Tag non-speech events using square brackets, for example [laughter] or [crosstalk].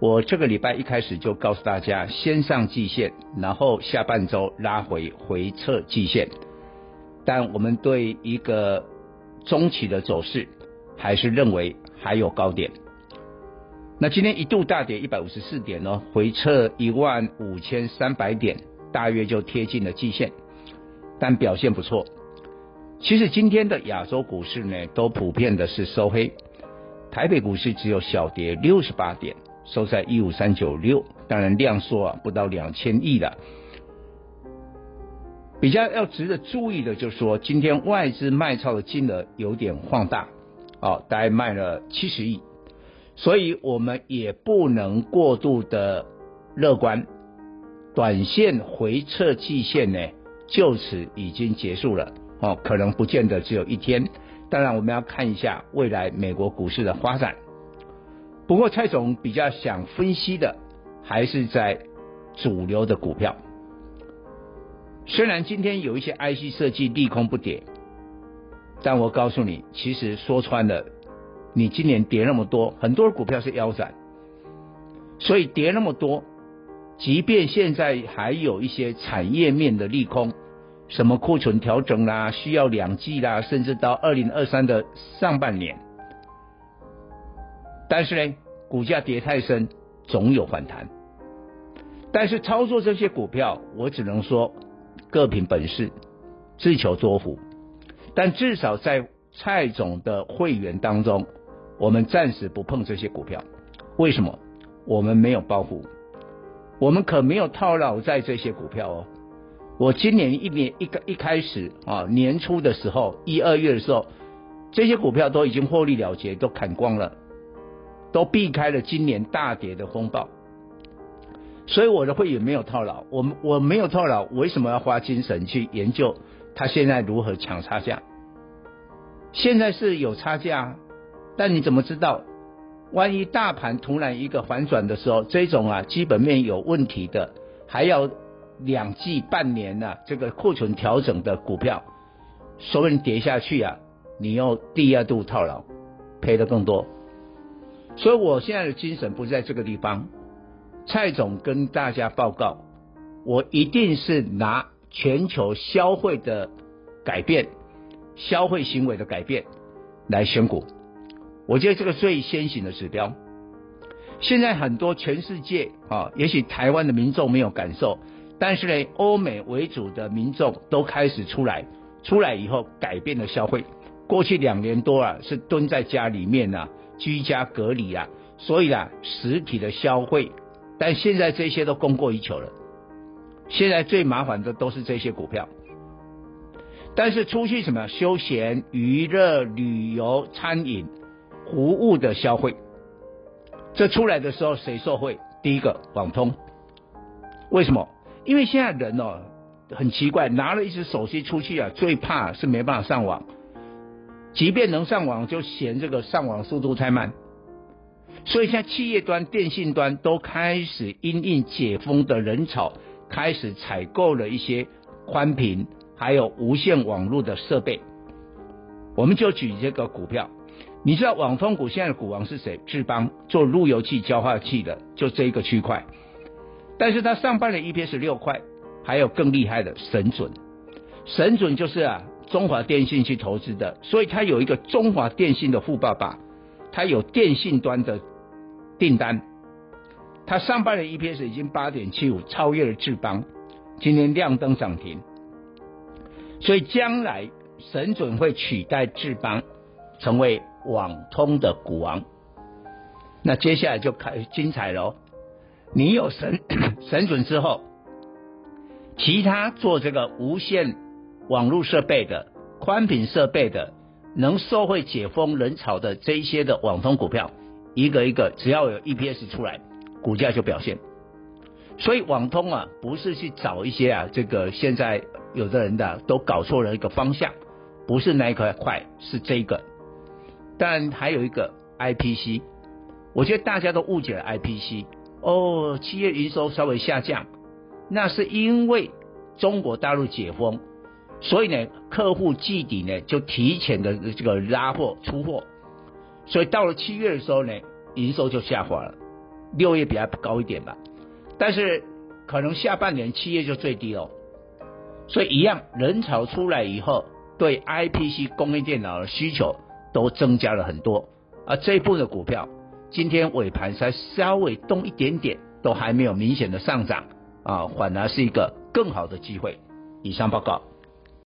我这个礼拜一开始就告诉大家，先上季线，然后下半周拉回回测季线。但我们对一个中期的走势，还是认为还有高点。那今天一度大跌一百五十四点呢，回撤一万五千三百点。大约就贴近了季线，但表现不错。其实今天的亚洲股市呢，都普遍的是收黑。台北股市只有小跌六十八点，收在一五三九六，当然量缩啊，不到两千亿了。比较要值得注意的就是说，今天外资卖超的金额有点放大，哦，大概卖了七十亿，所以我们也不能过度的乐观。短线回撤季线呢，就此已经结束了哦，可能不见得只有一天。当然，我们要看一下未来美国股市的发展。不过，蔡总比较想分析的还是在主流的股票。虽然今天有一些 IC 设计利空不跌，但我告诉你，其实说穿了，你今年跌那么多，很多股票是腰斩，所以跌那么多。即便现在还有一些产业面的利空，什么库存调整啦，需要两季啦，甚至到二零二三的上半年，但是呢，股价跌太深，总有反弹。但是操作这些股票，我只能说各凭本事，自求多福。但至少在蔡总的会员当中，我们暂时不碰这些股票。为什么？我们没有包袱。我们可没有套牢在这些股票哦。我今年一年一个一开始啊，年初的时候，一二月的时候，这些股票都已经获利了结，都砍光了，都避开了今年大跌的风暴。所以我的会员没有套牢，我我没有套牢，为什么要花精神去研究他现在如何抢差价？现在是有差价，但你怎么知道？万一大盘突然一个反转的时候，这种啊基本面有问题的，还要两季半年呢、这个库存调整的股票，说不定跌下去啊，你又第二度套牢，赔的更多。所以我现在的精神不在这个地方。蔡总跟大家报告，我一定是拿全球消费的改变、消费行为的改变来选股。我觉得这个最先行的指标，现在很多全世界啊，也许台湾的民众没有感受，但是呢，欧美为主的民众都开始出来，出来以后改变了消费。过去两年多啊，是蹲在家里面啊，居家隔离啊，所以啊，实体的消费，但现在这些都供过于求了。现在最麻烦的都是这些股票，但是出去什么休闲、娱乐、旅游、餐饮。服务的消费，这出来的时候谁受惠？第一个网通，为什么？因为现在人哦很奇怪，拿了一只手机出去啊，最怕是没办法上网，即便能上网，就嫌这个上网速度太慢。所以现在企业端、电信端都开始因应解封的人潮，开始采购了一些宽频还有无线网络的设备。我们就举这个股票。你知道网通股现在的股王是谁？智邦做路由器交换器的，就这一个区块。但是它上半年 EPS 六块，还有更厉害的神准。神准就是啊，中华电信去投资的，所以它有一个中华电信的富爸爸，它有电信端的订单。它上半年 EPS 已经八点七五，超越了智邦，今天亮灯涨停。所以将来神准会取代智邦，成为网通的股王。那接下来就开精彩喽！你有神 [coughs] 神准之后，其他做这个无线网络设备的、宽频设备的，能受惠解封人潮的这一些的网通股票，一个一个只要有 EPS 出来，股价就表现。所以网通啊，不是去找一些啊，这个现在有的人的都搞错了一个方向，不是那一块块，是这个。但还有一个 IPC，我觉得大家都误解了 IPC。哦，企业营收稍微下降，那是因为中国大陆解封，所以呢，客户季底呢就提前的这个拉货出货，所以到了七月的时候呢，营收就下滑了。六月比较高一点吧，但是可能下半年七月就最低了。所以一样，人潮出来以后，对 IPC 工业电脑的需求都增加了很多，而这一部分的股票。今天尾盘才稍微动一点点，都还没有明显的上涨啊，反而是一个更好的机会。以上报告。